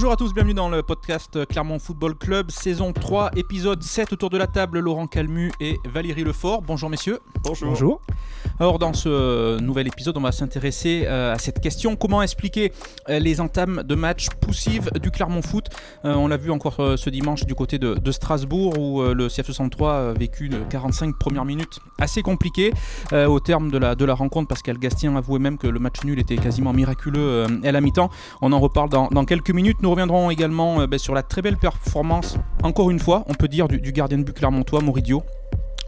Bonjour à tous, bienvenue dans le podcast Clermont Football Club, saison 3, épisode 7 autour de la table, Laurent Calmu et Valérie Lefort. Bonjour messieurs. Bonjour. Bonjour. Alors dans ce nouvel épisode, on va s'intéresser euh, à cette question, comment expliquer euh, les entames de matchs poussives du Clermont Foot? Euh, On l'a vu encore euh, ce dimanche du côté de, Strasbourg où euh, le CF63 a vécu une 45 premières minutes assez compliquées. Euh, au terme de la, rencontre, Pascal Gastien avouait même que le match nul était quasiment miraculeux euh, à la mi-temps. On en reparle dans, quelques minutes. Nous reviendrons également euh, ben, sur la très belle performance, encore une fois, on peut dire, du, du gardien de but clermontois, Moridio.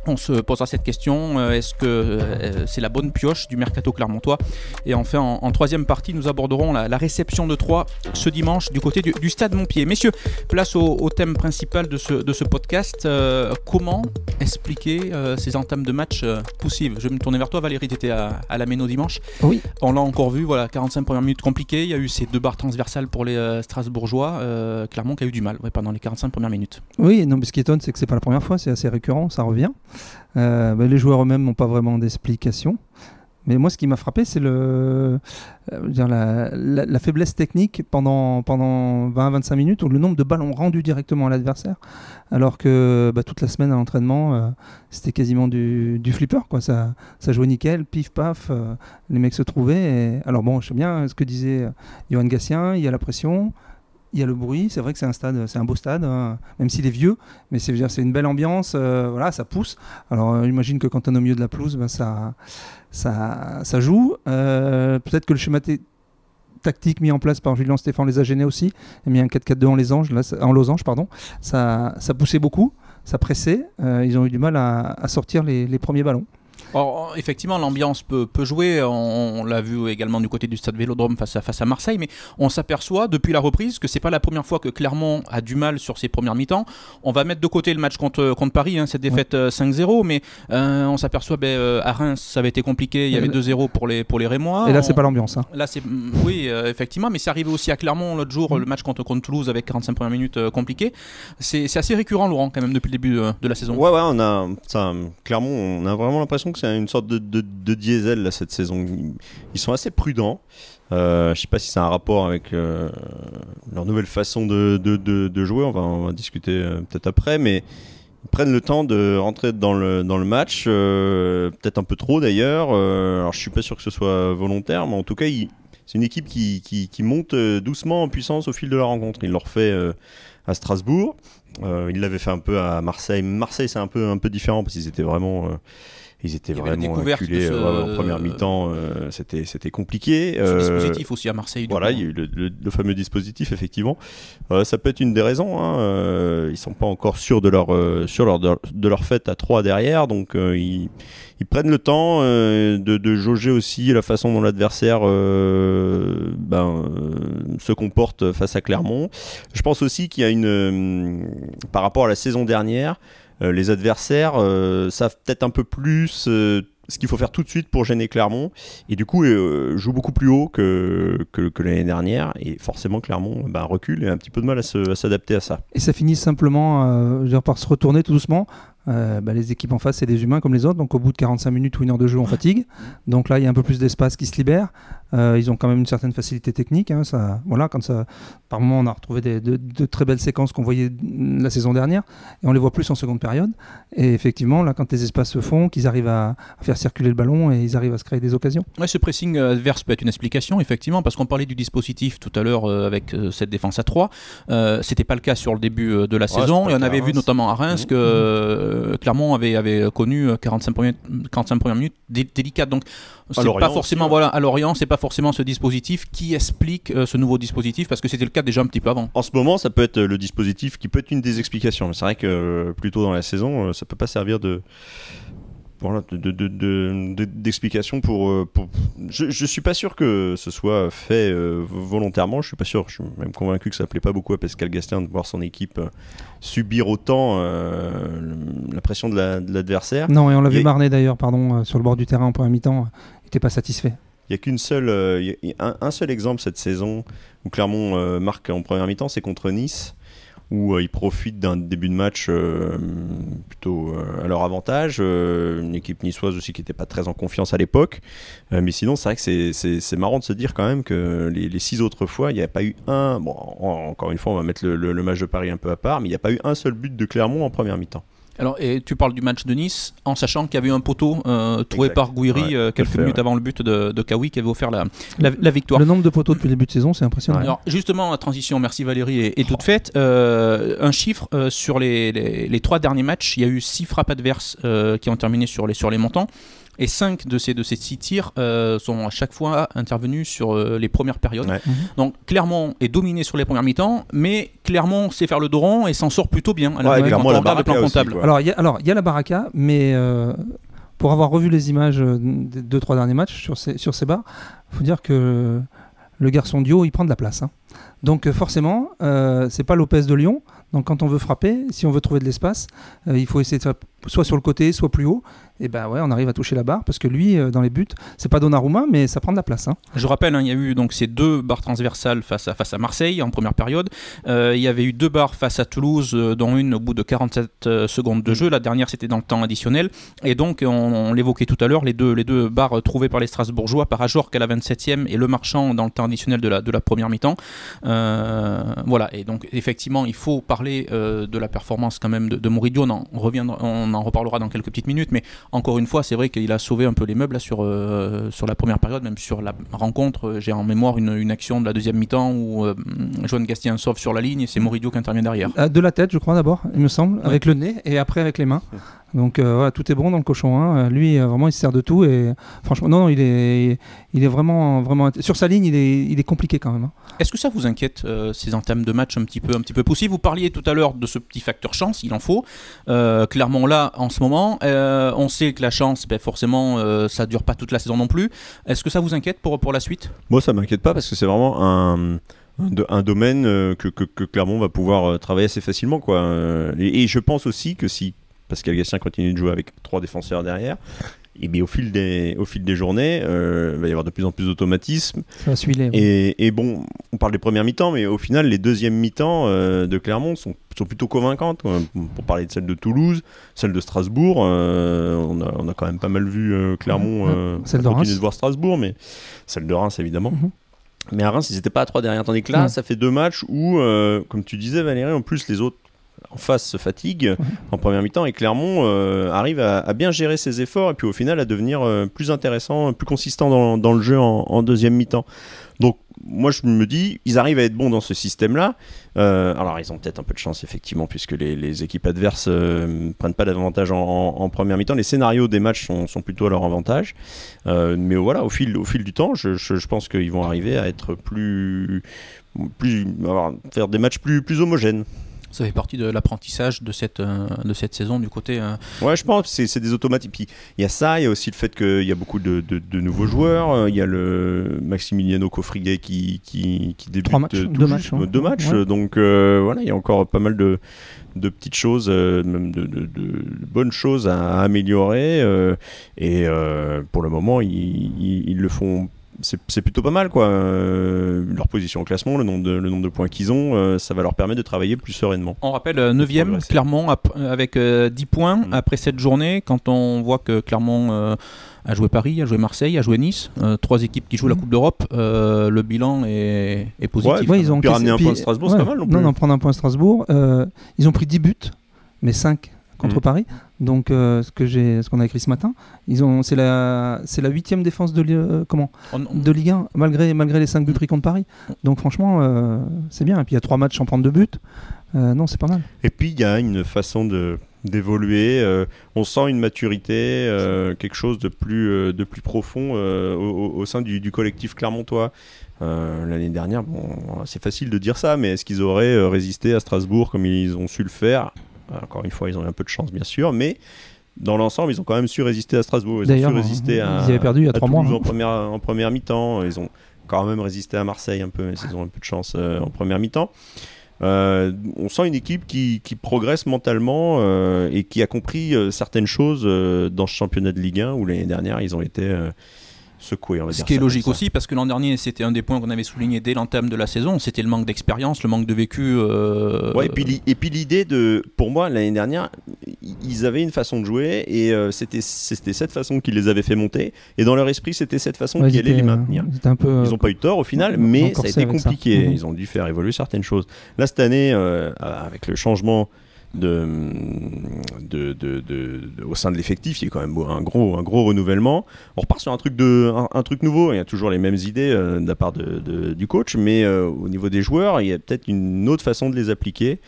On se posera cette question, euh, est-ce que euh, c'est la bonne pioche du mercato clermontois? Et enfin, en, en troisième partie, nous aborderons la, la réception de Troyes ce dimanche du côté du, du stade Montpied. Messieurs, place au, au thème principal de ce, de ce podcast. Euh, comment expliquer euh, ces entames de match euh, poussives? Je vais me tourner vers toi, Valérie, tu étais à, à la Méno dimanche. Oui. On l'a encore vu, voilà, 45 premières minutes compliquées. Il y a eu ces deux barres transversales pour les Strasbourgeois. Clermont qui a eu du mal ouais, pendant les 45 premières minutes. Oui, non, mais ce qui étonne, c'est que c'est pas la première fois, c'est assez récurrent, ça revient. Euh, bah, les joueurs eux-mêmes n'ont pas vraiment d'explication. Mais moi, ce qui m'a frappé, c'est le, euh, la, faiblesse technique pendant, pendant 20-25 minutes, ou le nombre de ballons rendus directement à l'adversaire, alors que bah, toute la semaine à l'entraînement, euh, c'était quasiment du, flipper. Ça, jouait nickel, pif paf, les mecs se trouvaient. Alors bon, je sais bien ce que disait Johan Gatien, il y a la pression, il y a le bruit. C'est vrai que c'est un stade, c'est un beau stade, hein, même s'il est vieux, mais c'est une belle ambiance. euh, voilà, ça pousse. Alors euh, j'imagine que quand on est au milieu de la pelouse, ben, ça, ça, ça joue. Euh, Peut-être que le schéma tactique mis en place par Julien Stéphane les a gênés aussi. Il a mis un 4-4-2 en, losange, là, ça- en losange, pardon. Ça, ça poussait beaucoup, ça pressait. Ils ont eu du mal à, sortir les, les premiers ballons. Alors, effectivement, l'ambiance peut, peut jouer. On, on l'a vu également du côté du stade Vélodrome face à, face à Marseille, mais on s'aperçoit depuis la reprise que c'est pas la première fois que Clermont a du mal sur ses premières mi-temps. On va mettre de côté le match contre, contre Paris, hein, cette défaite euh, 5-0, mais euh, on s'aperçoit ben, euh, à Reims, ça avait été compliqué. Il y avait là- 2-0 pour les, pour les Rémois. Et là, On- c'est pas l'ambiance. hein. Là, c'est mm, oui, euh, effectivement, mais c'est arrivé aussi à Clermont l'autre jour, Mm. le match contre, contre Toulouse avec 45 premières minutes euh, compliquées. C'est c'est assez récurrent, Laurent, quand même, depuis le début euh, de la saison. Ouais, ouais, on a, ça, clairement, on a vraiment l'impression que c'est une sorte de, diesel là, cette saison. Ils, sont assez prudents. Euh, je sais pas si c'est un rapport avec euh, leur nouvelle façon de, jouer. On va, on va discuter euh, peut-être après, mais ils prennent le temps de rentrer dans le, dans le match, euh, peut-être un peu trop d'ailleurs. Alors, je suis pas sûr que ce soit volontaire, mais en tout cas, c'est une équipe qui, monte doucement en puissance au fil de la rencontre. Ils l'ont refait euh, à Strasbourg. Euh, il l'avait fait un peu à Marseille. Marseille, c'est un peu, un peu différent parce qu'ils étaient vraiment, ils étaient vraiment acculés ce- euh, ouais, en première mi-temps. euh, c'était, c'était compliqué. Ce Euh, dispositif aussi à Marseille. voilà, il y a eu le, le- le fameux dispositif, effectivement. Euh, ça peut être une des raisons. Hein. Euh, ils sont pas encore sûrs de leur, euh, sur leur, de, leur fête à 3 derrière, donc euh, ils, ils prennent le temps euh, de, de jauger aussi la façon dont l'adversaire euh, ben, euh, se comporte face à Clermont. Je pense aussi qu'il y a une, euh, par rapport à la saison dernière, euh, les adversaires euh, savent peut-être un peu plus euh, ce qu'il faut faire tout de suite pour gêner Clermont et du coup euh, joue beaucoup plus haut que, que, l'année dernière et forcément Clermont ben, recule et a un petit peu de mal à s'adapter à ça. Et ça finit simplement euh, par se retourner tout doucement. Euh, bah, les équipes en face, c'est des humains comme les autres. Donc, au bout de 45 minutes ou une heure de jeu, on fatigue. Donc là, il y a un peu plus d'espace qui se libère. Euh, ils ont quand même une certaine facilité technique. hein, ça, voilà, quand ça, par moment, on a retrouvé des, de, de très belles séquences qu'on voyait la saison dernière. Et on les voit plus en seconde période. Et effectivement, là, quand les espaces se font, qu'ils arrivent à, à faire circuler le ballon et ils arrivent à se créer des occasions. Ouais, ce pressing euh, adverse peut être une explication, effectivement, parce qu'on parlait du dispositif tout à l'heure euh, avec euh, cette défense à 3. Euh, C'était pas le cas sur le début euh, de la Ouais, saison. Et on avait vu Reims. notamment à Reims Mhm. que euh, Clermont avait, avait connu euh, 45 premières, 45 premières minutes dé- délicates. Donc, c'est pas forcément, voilà, à Lorient, c'est pas forcément ce dispositif qui explique euh, ce nouveau dispositif, parce que c'était le cas déjà un petit peu avant. En ce moment, ça peut être le dispositif qui peut être une des explications. Mais c'est vrai que euh, plus tôt dans la saison, euh, ça peut pas servir de voilà, de- de- de- pour, euh, pour- Je, je suis pas sûr que ce soit fait euh, volontairement. Je suis pas sûr. Je suis même convaincu que ça plaît pas beaucoup à Pascal Gastien de voir son équipe euh, subir autant euh, le- la pression de la- de l'adversaire. Non, et on l'a Il y vu a- Marnet d'ailleurs, pardon, sur le bord du terrain en première mi-temps. Il n'était pas satisfait. Il y a qu'une seule, y a- un, un seul exemple cette saison où Clermont marque en première mi-temps, c'est contre Nice, où ils profitent d'un début de match plutôt à leur avantage. une équipe niçoise aussi qui n'était pas très en confiance à l'époque. mais sinon, c'est vrai que c'est marrant de se dire quand même que les, six autres fois, il n'y a pas eu un. Bon, encore une fois, on va mettre le, le match de Paris un peu à part, mais il n'y a pas eu un seul but de Clermont en première mi-temps. Alors, et tu parles du match de Nice en sachant qu'il y avait eu un poteau euh, trouvé par Gouiri euh, quelques minutes avant le but de, de Kawi qui avait offert la, la, victoire. Le nombre de poteaux depuis le début de saison, c'est impressionnant. Alors, justement, la transition, merci Valérie, est, toute faite. Euh, un chiffre sur les, les, les, trois derniers matchs, il y a eu six frappes adverses qui ont terminé sur les, sur les montants. Et 5 de ces, de ces 6 tirs euh, sont à chaque fois intervenus sur euh, les premières périodes. Mhm. Donc Clermont est dominé sur les premières mi-temps, mais Clermont sait faire le dos rond et s'en sort plutôt bien. Alors, ouais, Clermont, la plan comptable. alors il y, y, a la baraka, mais euh, pour avoir revu les images des deux trois derniers matchs sur ces, sur ces bars, il faut dire que le garçon Dio, il prend de la place. Hein. Donc forcément, c'est pas Lopez de Lyon. Donc quand on veut frapper, si on veut trouver de l'espace, il faut essayer de soit sur le côté, soit plus haut et ben ouais, on arrive à toucher la barre parce que lui, euh, dans les buts, c'est pas Donnarumma, mais ça prend de la place. Hein. Je rappelle, hein, il y a eu donc ces deux barres transversales face à, face à Marseille en première période. Euh, il y avait eu deux barres face à Toulouse, euh, dont une au bout de 47 secondes de jeu. La dernière, c'était dans le temps additionnel. Et donc, on, l'évoquait tout à l'heure, les deux, les deux barres trouvées par les Strasbourgeois, par Ajorc à la 27e et Le Marchand dans le temps additionnel de la, de la première mi-temps. voilà, et donc effectivement, il faut parler de la performance quand même de, de Moridio. On en, reviendra, on en reparlera dans quelques petites minutes, mais encore une fois, c'est vrai qu'il a sauvé un peu les meubles sur, euh, sur la première période, même sur la rencontre. Euh, j'ai en mémoire une, une, action de la deuxième mi-temps où euh, Joan Gastien sauve sur la ligne et c'est Moridio qui intervient derrière. De la tête, je crois d'abord, il me semble, avec le nez et après avec les mains. Donc euh, tout est bon dans le cochon. Hein. Lui, euh, vraiment, il se sert de tout. Et franchement, non, il est, il est vraiment, vraiment sur sa ligne. Il est, il est compliqué quand même. Hein. Est-ce que ça vous inquiète euh, ces entames de match un petit peu, un petit peu poussés Vous parliez tout à l'heure de ce petit facteur chance. Il en faut. clairement là, en ce moment, on sait que la chance, ben, forcément, ça dure pas toute la saison non plus. Est-ce que ça vous inquiète pour pour la suite? Moi, ça m'inquiète pas parce que c'est vraiment un un, domaine que, que, Clermont va pouvoir travailler assez facilement. Quoi. Et, et, je pense aussi que si Pascal Gastien continue de jouer avec trois défenseurs derrière. Et bien au fil des, au fil des journées, euh, il va y avoir de plus en plus d'automatisme. Et, et, bon, on parle des premières mi-temps, mais au final, les deuxièmes mi-temps euh, de Clermont sont, sont, plutôt convaincantes. Pour parler de celle de Toulouse, celle de Strasbourg, euh, on, a, on, a, quand même pas mal vu Clermont celle de continuer de voir Strasbourg, mais celle de Reims évidemment. Mhm. Mais à Reims, ils n'étaient pas à trois derrière. Tandis que là, ça fait deux matchs où, comme tu disais Valérie, en plus les autres en face se fatigue en première mi-temps et Clermont euh, arrive à, bien gérer ses efforts et puis au final à devenir euh, plus intéressant, plus consistant dans, le jeu en, deuxième mi-temps. Donc moi je me dis, ils arrivent à être bons dans ce système-là. Euh, alors ils ont peut-être un peu de chance effectivement puisque les, équipes adverses ne prennent pas d'avantage en, première mi-temps. Les scénarios des matchs sont, plutôt à leur avantage. mais voilà, au fil, du temps, je, pense qu'ils vont arriver à être plus, faire des matchs plus homogènes ça fait partie de l'apprentissage de cette, euh, de cette saison du côté. Euh, ouais, je pense que c'est des automates. Puis il y a ça, il y a aussi le fait qu'il y a beaucoup de, de, nouveaux joueurs. Euh, il y a le Maximiliano Cofriguet qui, qui, qui débute matchs, deux, matchs, deux matchs. Donc voilà, il y a encore pas mal de, de petites choses, même de, de, bonnes choses à, améliorer. et pour le moment, ils, ils le font c'est plutôt pas mal quoi. Euh, leur position au classement, le nombre de, le nombre de points qu'ils ont, euh, ça va leur permettre de travailler plus sereinement. On rappelle 9ème euh, Clermont avec 10 points mm. après cette journée. Quand on voit que Clermont a joué Paris, a joué Marseille, a joué Nice, trois équipes qui jouent la mm. Coupe d'Europe, le bilan est, positif. Ouais, ils ont ramené un point de Strasbourg, c'est pas mal non plus. Non, prendre un point de Strasbourg. ils ont pris 10 buts, mais 5 contre mm. Paris. Donc, euh, ce que j'ai, ce qu'on a écrit ce matin, ils ont, c'est la, c'est la huitième défense de, euh, comment, de Ligue 1, malgré, malgré les 5 buts pris contre Paris. Donc, franchement, euh, c'est bien. Et puis, il y a trois matchs sans prendre de but. non, c'est pas mal. Et puis, il y a une façon de d'évoluer. on sent une maturité, quelque chose de plus, de plus profond au, sein du, du collectif clermontois. L'année dernière, bon, c'est facile de dire ça, mais est-ce qu'ils auraient résisté à Strasbourg comme ils ont su le faire? Encore une fois, ils ont eu un peu de chance, bien sûr, mais dans l'ensemble, ils ont quand même su résister à Strasbourg. Ils ont su résister à. Ils avaient perdu il y a trois mois. En première, en première mi-temps. Ils ont quand même résisté à Marseille un peu, mais ils ont un peu de chance euh, en première mi-temps. Euh, on sent une équipe qui, qui progresse mentalement euh, et qui a compris certaines choses dans ce championnat de Ligue 1 où l'année dernière ils ont été secouer. On va Ce qui est logique aussi, parce que l'an dernier, c'était un des points qu'on avait souligné dès l'entame de la saison, c'était le manque d'expérience, le manque de vécu. euh, Ouais, et puis, et puis l'idée de, pour moi, l'année dernière, ils avaient une façon de jouer et euh, c'était c'était cette façon qui les avait fait monter. Et dans leur esprit, c'était cette façon Ouais, qui allait les maintenir. ils étaient un peu. Ils n'ont pas eu tort au final, mais ça a été compliqué. Mhm. Ils ont dû faire évoluer certaines choses. Là, cette année, euh, avec le changement de, de, de- au sein de l'effectif, il y a quand même un gros, un gros renouvellement. On repart sur un truc, de, un, truc nouveau. Il y a toujours les mêmes idées euh, de la part du coach, mais euh, au niveau des joueurs, il y a peut-être une autre façon de les appliquer.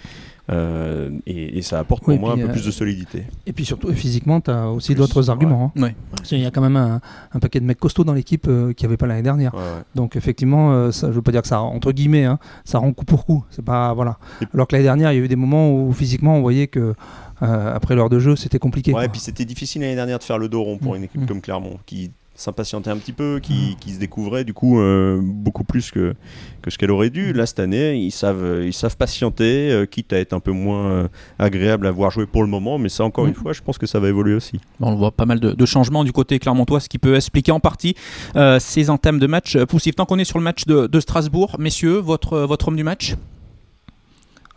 Euh, et, et ça apporte pour Oui, moi puis, un peu euh, plus de solidité. Et puis surtout, physiquement, tu as aussi d'autres ouais. arguments. hein. Ouais. Parce qu'il y a quand même un, un paquet de mecs costauds dans l'équipe euh, qui n'y avait pas l'année dernière. Ouais, ouais. Donc effectivement, euh, ça, je veux pas dire que ça, entre guillemets, hein, ça rend coup pour coup. C'est pas voilà. Et- Alors que l'année dernière, il y a eu des moments où physiquement, on voyait que euh, après l'heure de jeu, c'était compliqué. Ouais, quoi. et puis c'était difficile l'année dernière de faire le dos rond pour Mm. une équipe Mm. comme Clermont, qui s'impatientait un petit peu, qui, qui se découvrait du coup euh, beaucoup plus que, que ce qu'elle aurait dû. Là, cette année, ils savent, ils savent patienter, euh, quitte à être un peu moins euh, agréable à voir jouer pour le moment, mais ça, encore Mm. une fois, je pense que ça va évoluer aussi. Bon, on voit pas mal de, de changements du côté clermontois, ce qui peut expliquer en partie euh, ces entames de match euh, poussifs. Tant qu'on est sur le match de, de Strasbourg, messieurs, votre, votre homme du match?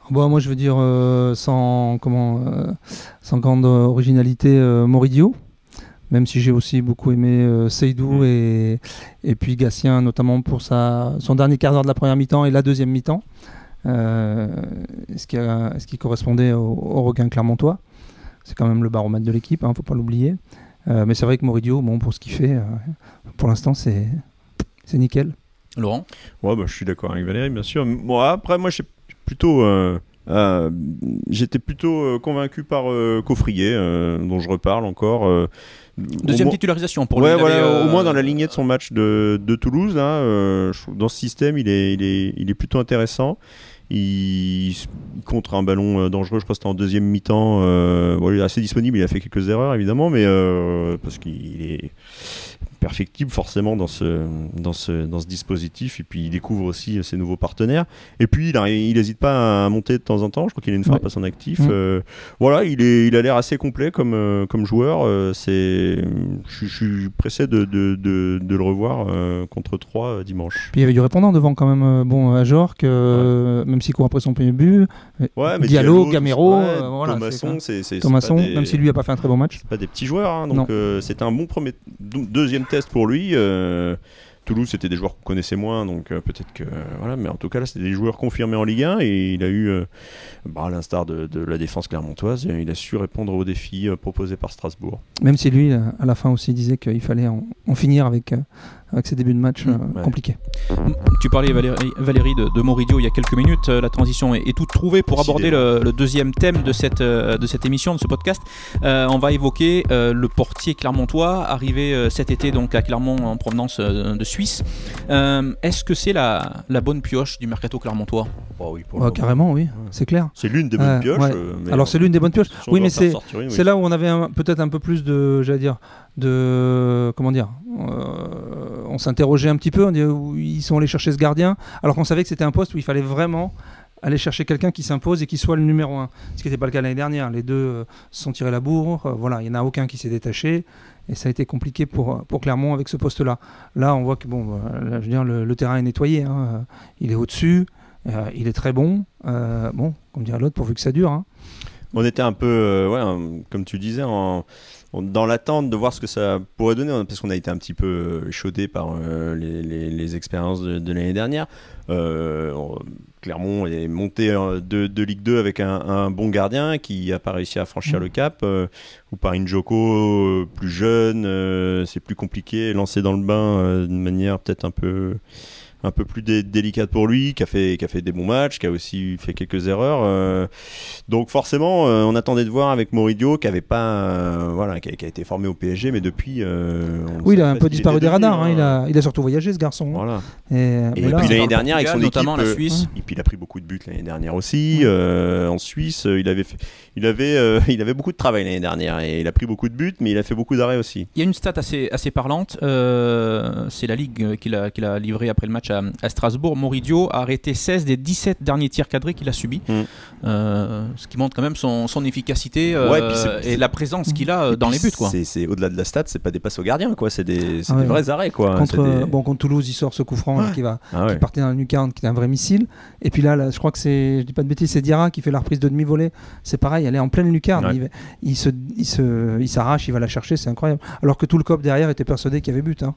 Bon, moi, je veux dire, euh, sans, comment, euh, sans grande originalité, euh, Moridio. Même si j'ai aussi beaucoup aimé euh, Seydou Mm. et, et puis Gatien, notamment pour sa, son dernier quart d'heure de la première mi-temps et la deuxième mi-temps. Euh, ce, qui a- ce qui correspondait au, au regain clermontois? C'est quand même le baromètre de l'équipe, ne faut pas l'oublier. Euh, mais c'est vrai que Moridio, bon, pour ce qu'il fait, euh, pour l'instant, c'est c'est nickel. Laurent? Ouais, bah, je suis d'accord avec Valérie, bien sûr. Bon, après, moi, j'ai plutôt. Euh, J'étais plutôt euh, convaincu par euh, Coffrier, dont je reparle encore. Deuxième titularisation pour ouais, lui. il voilà, avait, au moins dans la lignée de son match de, de Toulouse, là, trouve dans ce système, il est, il est, il est plutôt intéressant. Il, contre un ballon dangereux, je crois que c'était en deuxième mi-temps. Euh, bon, il est assez disponible, il a fait quelques erreurs évidemment, mais euh, parce qu'il est perfectible forcément dans ce, dans, ce, dans ce dispositif. Et puis il découvre aussi euh, ses nouveaux partenaires. Et puis il n'hésite pas à monter de temps en temps. Je crois qu'il a une frappe Ouais. à son actif. Mm. Euh, voilà, il, est, il a l'air assez complet comme, euh, comme joueur. Euh, c'est, je, suis pressé de, de, de, de le revoir euh, contre 3 dimanche. Puis il y avait du répondant devant quand même. Bon, à Jorque, euh, même s'il court après son premier but. Ouais, Diallo, tout- Gamero, ouais, voilà, Thomasson, c'est c'est, c'est- c'est Thomasson, pas des- même si lui a pas fait un très bon match. c'est pas des petits joueurs, hein, donc c'était un bon premier, deuxième test pour lui. euh, Toulouse, c'était des joueurs qu'on connaissait moins, donc euh, peut-être que voilà, mais en tout cas là, c'était des joueurs confirmés en Ligue 1 et il a eu, euh, bah, à l'instar de, la défense clermontoise, il a su répondre aux défis proposés par Strasbourg. Même si lui, à la fin aussi, disait qu'il fallait en, finir avec, avec ses débuts de match euh, ouais. compliqués. Tu parlais, Valérie, Valérie, de, de Moridio il y a quelques minutes. La transition est, est toute trouvée pour aborder le, le deuxième thème de cette, euh, de cette émission, de ce podcast. Euh, on va évoquer euh, le portier clermontois, arrivé euh, cet été donc à Clermont en provenance euh, de Suisse. Euh, Est-ce que c'est la, la bonne pioche du mercato clermontois? Oh oui, pour Ouais, carrément, oui, c'est clair. C'est l'une des bonnes Euh, pioches. ouais. mais Alors c'est l'une des bonnes pioches. Oui, mais c'est oui. c'est là où on avait peut-être un peu plus de, j'allais dire, de comment dire. euh, on s'interrogeait un petit peu. On disait où ils sont allés chercher ce gardien, alors qu'on savait que c'était un poste où il fallait vraiment aller chercher quelqu'un qui s'impose et qui soit le numéro un. Ce qui n'était pas le cas l'année dernière. Les deux euh, sont tirés la bourre. Euh, voilà, il n'y en a aucun qui s'est détaché. Et ça a été compliqué pour, pour Clermont avec ce poste-là. Là, on voit que bon, là, je veux dire, le, terrain est nettoyé. hein. Il est au-dessus. euh, il est très bon. Bon, comme dirait l'autre, pourvu que ça dure. hein. On était un peu, euh, ouais, comme tu disais, en, en- dans l'attente de voir ce que ça pourrait donner, parce qu'on a été un petit peu euh, chaudé par euh, les, les- les expériences de, de l'année dernière. Euh, on- Clermont est monté de, de Ligue 2 avec un, un bon gardien qui n'a pas réussi à franchir Mm. le cap, ou par une Joko euh, plus jeune, c'est plus compliqué, lancé dans le bain d'une manière peut-être un peu un peu plus dé- délicate pour lui, qui a, fait, qui a fait des bons matchs, qui a aussi fait quelques erreurs. euh, donc forcément, euh, on attendait de voir avec Moridio, qui avait pas, euh, voilà, qui a, qui a été formé au PSG, mais depuis, euh, Oui, il a un peu disparu des radars. hein. hein. Il, a, il a surtout voyagé, ce garçon. Voilà. Et, Et mais là, puis l'année dernière, avec son équipe, la euh, Suisse. et puis il a pris beaucoup de buts l'année dernière aussi. euh, en Suisse, euh, il avait, fait- il avait, euh, il avait beaucoup de travail l'année dernière et il a pris beaucoup de buts, mais il a fait beaucoup d'arrêts aussi. Il y a une stat assez, assez parlante, euh, c'est la Ligue qu'il a, qu'il a livré après le match à, à, à Strasbourg, Moridio a arrêté 16 des 17 derniers tirs cadrés qu'il a subis, Mm. Euh, ce qui montre quand même son, son efficacité euh, Ouais, puis c'est- et la présence qu'il a euh, Et dans les buts. Quoi. C'est, c'est au-delà de la stat, c'est pas des passes au gardien, quoi. C'est des, c'est Ah des vrais arrêts, quoi. contre, C'est des- bon, contre Toulouse, il sort ce coup franc qui va Ah ouais. qui partait dans la lucarne, qui est un vrai missile. Et puis là, là, je crois que c'est, je dis pas de bêtises, c'est Diarra qui fait la reprise de demi-volée. C'est pareil, elle est en pleine lucarne. Ouais. Il, va- il se, il se, il s'arrache, il va la chercher, c'est incroyable. Alors que tout le cop derrière était persuadé qu'il y avait but. hein.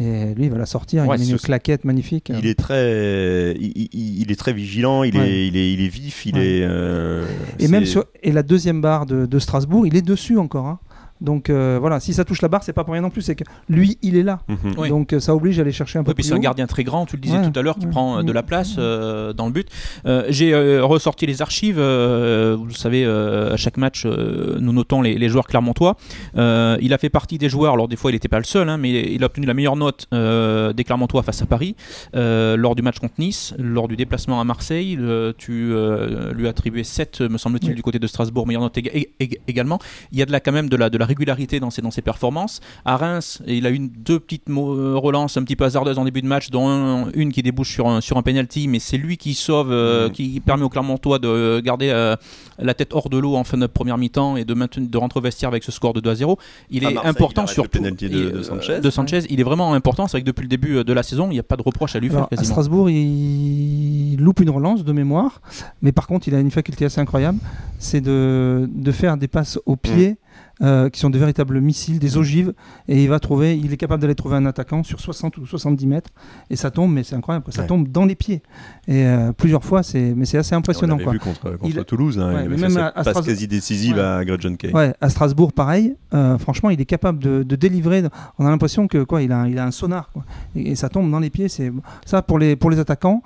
Et lui, il va la sortir. Ouais, il met une ce- claquette magnifique. Il est très, il, il- il est très vigilant, il, Ouais. est, il, est, il est vif, il Ouais. est. euh, Et même sur, et la deuxième barre de, de Strasbourg, il est dessus encore. hein. Donc euh, voilà, si ça touche la barre, c'est pas pour rien non plus, c'est que lui, il est là. Oui. Donc euh, ça oblige à aller chercher un peu Oui, puis plus c'est un gardien très grand, tu le disais Ouais, tout à l'heure, qui ouais. prend euh, de Mm. la place euh, dans le but. Euh, J'ai euh, ressorti les archives. euh, vous le savez, euh, à chaque match, euh, nous notons les, les joueurs clermontois. Euh, il a fait partie des joueurs, alors des fois il n'était pas le seul, hein, mais il a obtenu la meilleure note euh, des clermontois face à Paris euh, lors du match contre Nice, lors du déplacement à Marseille. le- tu euh, lui as attribué 7, me semble-t-il, Oui. du côté de Strasbourg, meilleure note éga- ég- ég- également. Il y a de la, quand même de la, de la régularité dans ses, dans ses performances. À Reims, il a eu deux petites euh, relances un petit peu hasardeuses en début de match, dont un- une qui débouche sur un, sur un penalty, mais c'est lui qui sauve, euh, Mhm. qui permet au Clermontois de garder euh, la tête hors de l'eau en fin de première mi-temps et de, maintenir, de rentrer au vestiaire avec ce score de 2 à 0. Il À est important il arrête sur le penalty de- de Sanchez. de Sanchez. Il est vraiment important. C'est vrai que depuis le début de la saison, il n'y a pas de reproche à lui Alors, faire à. Strasbourg, il loupe une relance de mémoire, mais par contre, il a une faculté assez incroyable, c'est de, de faire des passes au pied euh, qui sont de véritables missiles, des ogives, et il va trouver, il est capable d'aller trouver un attaquant sur 60 ou 70 mètres, et ça tombe, mais c'est incroyable, quoi, ça Ouais. tombe dans les pieds. Et euh, plusieurs fois, c'est, mais c'est assez On impressionnant. l'avait Quoi. vu contre, contre Il- Toulouse, hein, Ouais, il fait cette à- passe Strasbourg- quasi décisive Ouais. à Greg John Kay. Ouais, à Strasbourg, pareil. euh, franchement, il est capable de, de délivrer. On a l'impression que quoi, il a, un- il a un sonar, quoi. Et, et ça tombe dans les pieds. C'est ça pour les pour les attaquants,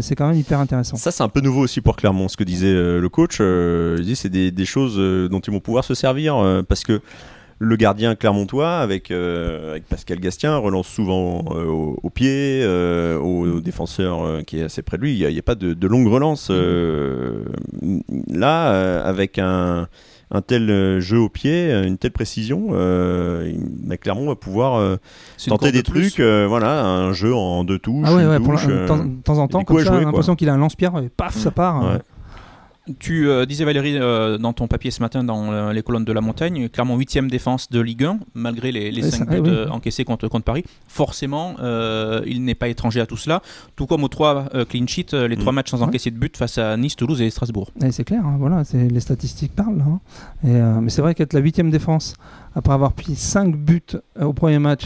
c'est quand même hyper intéressant. Ça, c'est un peu nouveau aussi pour Clermont, ce que disait le coach. il dit c'est des, des choses dont ils vont pouvoir se servir euh, parce que le gardien clermontois, avec, euh, avec Pascal Gastien, relance souvent euh, au, au pied, euh, au, au défenseur euh, qui est assez près de lui. Il n'y a, pas de, de longue relance. euh, là, euh, avec un, un tel jeu au pied, une telle précision, euh, il- bah, Clermont va pouvoir euh, tenter des de trucs. euh, voilà, un jeu en deux touches. Ah ouais, ouais, pour la- touche, de temps- de temps en temps, comme ça, on a l'impression qu'il a un lance-pierre et paf, ça part. Tu euh, disais Valérie euh, dans ton papier ce matin dans euh, les colonnes de la montagne, clairement huitième défense de Ligue 1, malgré les, les Ouais, 5 ça- buts oui. encaissés contre, contre Paris. Forcément, il n'est pas étranger à tout cela, tout comme aux trois euh, clean sheets, les Mm. trois matchs sans Ouais. encaisser de but face à Nice, Toulouse et Strasbourg. C'est clair, hein, voilà, c'est les statistiques parlent. hein. Et, mais c'est vrai qu'être la huitième défense après avoir pris 5 buts au premier match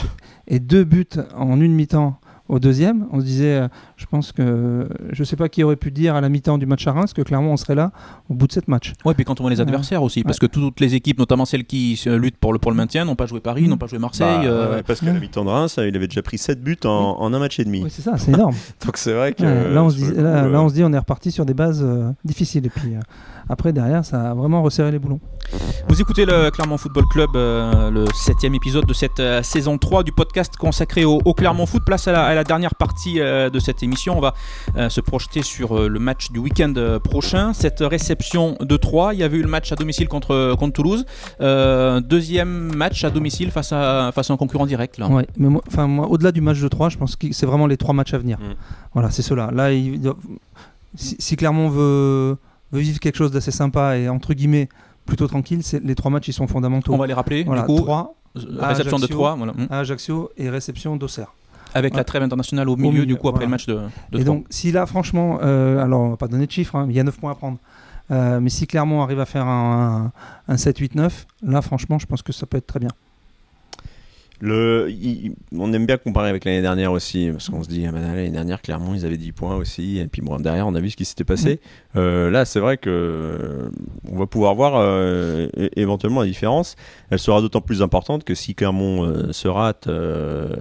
et 2 buts en une mi-temps au deuxième, on se disait, euh, je pense que je sais pas qui aurait pu dire à la mi-temps du match à Reims que clairement on serait là au bout de cette match. Ouais, puis quand on voit les Ouais. adversaires aussi, parce que toutes les équipes, notamment celles qui euh, luttent pour le, pour le maintien, n'ont pas joué Paris, Mm. n'ont pas joué Marseille. Bah, euh, ouais, parce qu'à la mi-temps de Reims, il avait déjà pris 7 buts en, en un match et demi. Oui, c'est ça, c'est énorme. Donc c'est vrai que. Ouais, là, on se dit, le coup, là, euh, là, on se dit, on est reparti sur des bases euh, difficiles. Et puis euh, après, derrière, ça a vraiment resserré les boulons. Vous écoutez le Clermont Football Club, euh, le septième épisode de cette euh, saison 3 du podcast consacré au, au Clermont Foot. Place à la, à la dernière partie euh, de cette émission. On va euh, se projeter sur euh, le match du week-end euh, prochain. Cette réception de 3, il y avait eu le match à domicile contre, contre Toulouse. Euh, deuxième match à domicile face à, face à un concurrent direct. Là. Ouais, mais moi, enfin, moi, au-delà du match de 3, je pense que c'est vraiment les trois matchs à venir. Mm. Voilà, c'est cela. Là, il doit- si, si Clermont veut, veut vivre quelque chose d'assez sympa et entre guillemets plutôt tranquille, c'est- les trois matchs ils sont fondamentaux. On va les rappeler. Voilà, du coup, 3 euh, réception de Ajaccio. 3. Voilà. Mm. à Ajaccio et réception d'Auxerre. Avec la trêve internationale au milieu, milieu, du coup, après le match de, de et 3. donc, si là, franchement, euh, alors on va pas donner de chiffres, hein, il y a 9 points à prendre. Euh, mais si Clermont arrive à faire un, un 7-8-9, là, franchement, je pense que ça peut être très bien. Le, il- on aime bien comparer avec l'année dernière aussi, parce qu'on se dit, ah ben, l'année dernière, clairement, ils avaient 10 points aussi, et puis bon, derrière, on a vu ce qui s'était passé. Euh, là, c'est vrai que euh, on va pouvoir voir euh, éventuellement la différence. Elle sera d'autant plus importante que si Clermont euh, se rate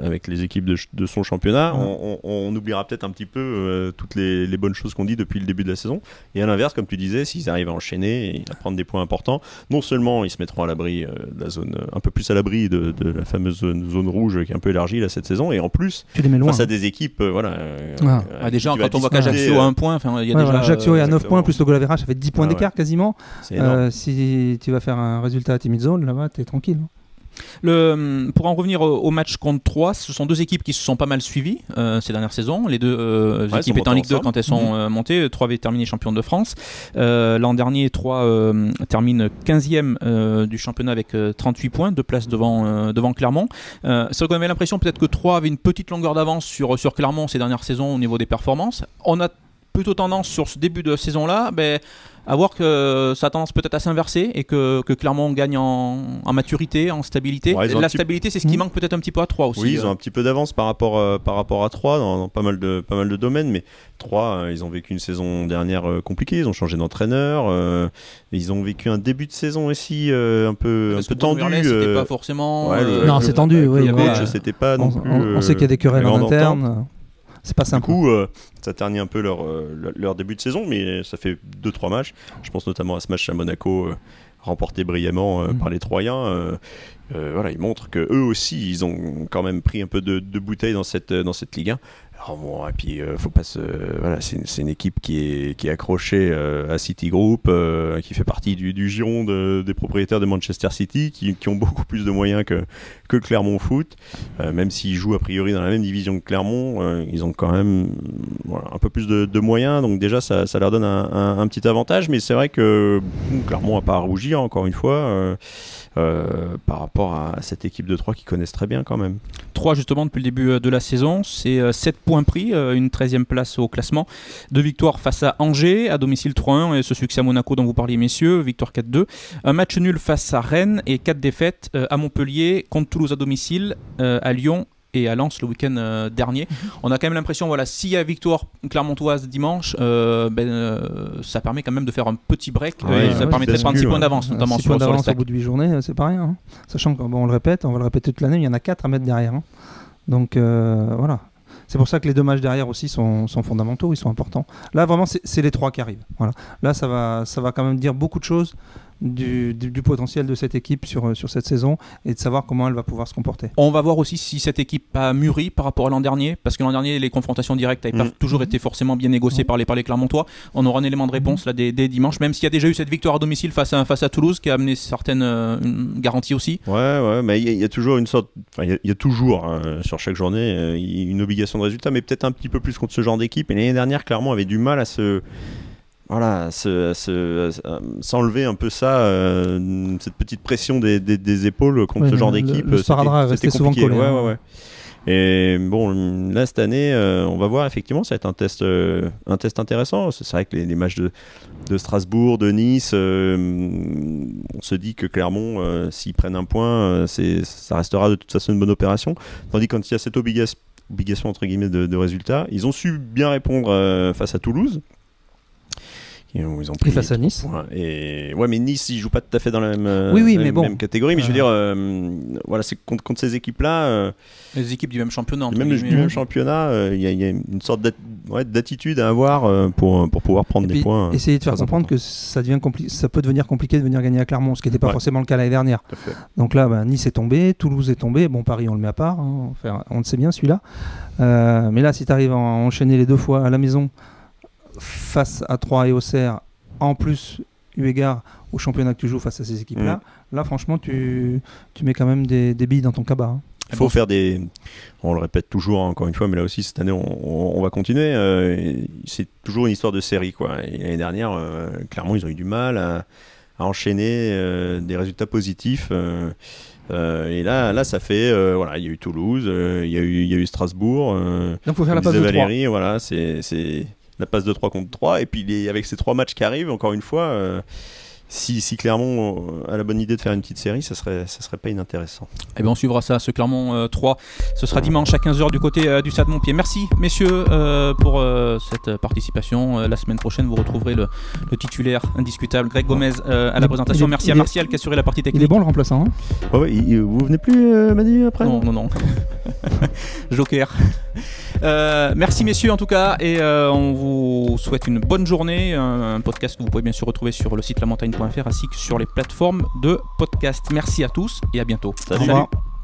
avec les équipes de, son championnat, Ouais. on, on- on oubliera peut-être un petit peu toutes les, les bonnes choses qu'on dit depuis le début de la saison. Et à l'inverse, comme tu disais, s'ils arrivent à enchaîner et à prendre des points importants, non seulement ils se mettront à l'abri de la zone, un peu plus à l'abri de, de la fameuse zone, zone rouge qui est un peu élargie là cette saison, et en plus Tu les mets loin. face à des équipes, euh, voilà. euh, Ah. Ah, déjà, quand on voit qu'Ajaccio a euh, un point, enfin, il y a Ouais, déjà. voilà, Ajaccio est à euh, 9 exactement. points, plus le goal average, ça fait 10 points Ah ouais. d'écart quasiment. Euh, si tu vas faire un résultat à timide zone, là-bas, t'es tranquille. hein. Le, pour en revenir au, au match contre 3, ce sont deux équipes qui se sont pas mal suivies euh, ces dernières saisons. Les deux euh, Ouais, équipes étaient en Ligue 2 ensemble. quand elles sont euh, montées. 3 avait terminé champion de France. Euh, L'an dernier, 3 euh, termine 15e euh, du championnat avec euh, 38 points, deux places devant, euh, devant Clermont. Euh, c'est vrai qu'on avait l'impression peut-être que 3 avait une petite longueur d'avance sur, sur Clermont ces dernières saisons au niveau des performances. On a plutôt tendance sur ce début de saison-là ben, à voir que ça a tendance peut-être à s'inverser et que, que Clermont gagne en, en maturité, en stabilité. Ouais, la stabilité, c'est ce qui Mhm. manque peut-être un petit peu à 3 aussi. Oui, ils euh. ont un petit peu d'avance par rapport euh, par rapport à 3 dans, dans pas mal de pas mal de domaines, mais 3 ils ont vécu une saison dernière euh, compliquée. Ils ont changé d'entraîneur. euh, ils ont vécu un début de saison aussi euh, un peu un peu tendu. C'était euh, pas forcément. ouais, euh, le- Non, le- c'est tendu, avec oui, Le coach, c'était pas On, plus. on- on sait euh, qu'il y a des querelles en interne. C'est pas Du simple. coup, euh, ça ternit un peu leur, euh, leur, début de saison, mais ça fait 2-3 matchs. Je pense notamment à ce match à Monaco, euh, remporté brillamment euh, Mhm. par les Troyens. euh, voilà, ils montrent que eux aussi, ils ont quand même pris un peu de, de bouteille dans cette, dans cette Ligue 1. Alors bon, et puis, euh, faut pas se. Voilà, c'est une, équipe qui est, qui est accrochée euh, à Citigroup, euh, qui fait partie du, du giron de- des propriétaires de Manchester City, qui, qui ont beaucoup plus de moyens que, que Clermont Foot. Euh, même s'ils jouent a priori dans la même division que Clermont, euh, ils ont quand même voilà, un peu plus de, de moyens. Donc, déjà, ça, ça leur donne un, un- petit avantage. Mais c'est vrai que bon, Clermont n'a pas à rougir, encore une fois. Euh, euh, par rapport à cette équipe de 3 qui connaissent très bien quand même. 3 justement depuis le début euh, de la saison. C'est 7 points pris, euh, une 13e place au classement. Deux victoires face à Angers, à domicile 3-1 et ce succès à Monaco dont vous parliez messieurs, victoire 4-2. Un match nul face à Rennes et 4 défaites euh, à Montpellier, contre Toulouse à domicile, euh, à Lyon et à Lens le week-end euh, dernier. On a quand même l'impression, voilà, s'il y a victoire clermontoise dimanche, euh, ben, euh, ça permet quand même de faire un petit break. Ouais, et ouais, ça ouais, permettrait de prendre 6 bascule, points d'avance, notamment 6 sur, points sur les d'avance au bout de 8 journées, c'est pas rien. hein. Sachant qu'on bon, le répète, on va le répéter toute l'année, il y en a 4 à mettre derrière. hein. Donc voilà. C'est pour ça que les deux matchs derrière aussi sont, sont fondamentaux, ils sont importants. Là, vraiment, c'est c'est les trois qui arrivent. Voilà. Là, ça va, ça va quand même dire beaucoup de choses du, du- du potentiel de cette équipe sur, sur cette saison et de savoir comment elle va pouvoir se comporter. On va voir aussi si cette équipe a mûri par rapport à l'an dernier, parce que l'an dernier, les confrontations directes n'avaient pas Mm. toujours été forcément bien négociées Mm. par les, par les Clermontois. On aura un élément de réponse là dès, dès dimanche, même s'il y a déjà eu cette victoire à domicile face à, face à Toulouse qui a amené certaines euh, garanties aussi. Ouais, ouais, mais il y, a- il y a toujours une sorte. Enfin, il y a- il y, a toujours, hein, sur chaque journée, euh, une obligation de résultat, mais peut-être un petit peu plus contre ce genre d'équipe. Et l'année dernière, clairement, avait du mal à se. Voilà, à s'enlever un peu ça, euh, cette petite pression des, des- des épaules contre Ouais, ce genre le- d'équipe. le est resté c'était souvent collé, Ouais, ouais, ouais. Et bon, là cette année, euh, on va voir effectivement, ça va être un test, euh, un test intéressant. C'est vrai que les, les matchs de, de Strasbourg, de Nice, euh, on se dit que Clermont, euh, s'ils prennent un point, euh, ça restera de toute façon une bonne opération. Tandis que quand il y a cette obligation, obligation entre guillemets de, de résultat, ils ont su bien répondre euh, face à Toulouse. Ils ont, ils ont Et pris face à Nice. Ouais, et ouais, mais Nice, ils jouent pas tout à fait dans la même, Oui, oui, même, mais bon. même catégorie. Mais je veux Euh. dire, euh, voilà, c'est contre, contre ces équipes-là, euh, Les équipes du même championnat. même du même championnat, euh, il y, a- il y a une sorte d'attitude à avoir euh, pour, pour pouvoir prendre Et des puis, points. Essayer de faire comprendre que ça, devient ça peut devenir compliqué de venir gagner à Clermont, ce qui n'était pas Ouais. forcément le cas l'année dernière. Donc là, bah, Nice est tombé, Toulouse est tombé. Bon, Paris, on le met à part. hein. Enfin, on le sait bien, celui-là. Euh, mais là, si tu arrives à enchaîner les deux fois à la maison face à Troyes et Auxerre, en plus, eu égard au championnat que tu joues face à ces équipes-là, Mm. là, franchement, tu, tu mets quand même des, des billes dans ton cabas. hein. Il faut faire des. On le répète toujours, hein, encore une fois, mais là aussi, cette année, on, on- on va continuer. euh, c'est toujours une histoire de série. Quoi. L'année dernière, euh, clairement, ils ont eu du mal à, à enchaîner euh, des résultats positifs. et là, là, ça fait. voilà, il y a eu Toulouse, il y, a eu- il y a eu Strasbourg. Donc, il faut faire la passe de 3. Valérie, voilà, c'est la passe de 3 contre 3. Et puis, les- avec ces trois matchs qui arrivent, encore une fois. Si, si Clermont euh, a la bonne idée de faire une petite série, ça serait, ça serait pas inintéressant. Eh bien, on suivra ça, ce Clermont euh, 3. Ce sera dimanche à 15h du côté euh, du Stade Montpied. Merci, messieurs, euh, pour euh, cette participation. Euh, la semaine prochaine, vous retrouverez le, le titulaire indiscutable, Greg Gomez, euh, à la présentation. Merci à Martial qui a assuré la partie technique. Il est bon le remplaçant. hein? Ouais, il- vous venez plus, euh, Manu, après? Non, non, non. Joker. Euh, merci messieurs en tout cas et euh, on vous souhaite une bonne journée. Un, un podcast que vous pouvez bien sûr retrouver sur le site lamontagne.fr ainsi que sur les plateformes de podcast. Merci à tous et à bientôt. Salut. Au revoir.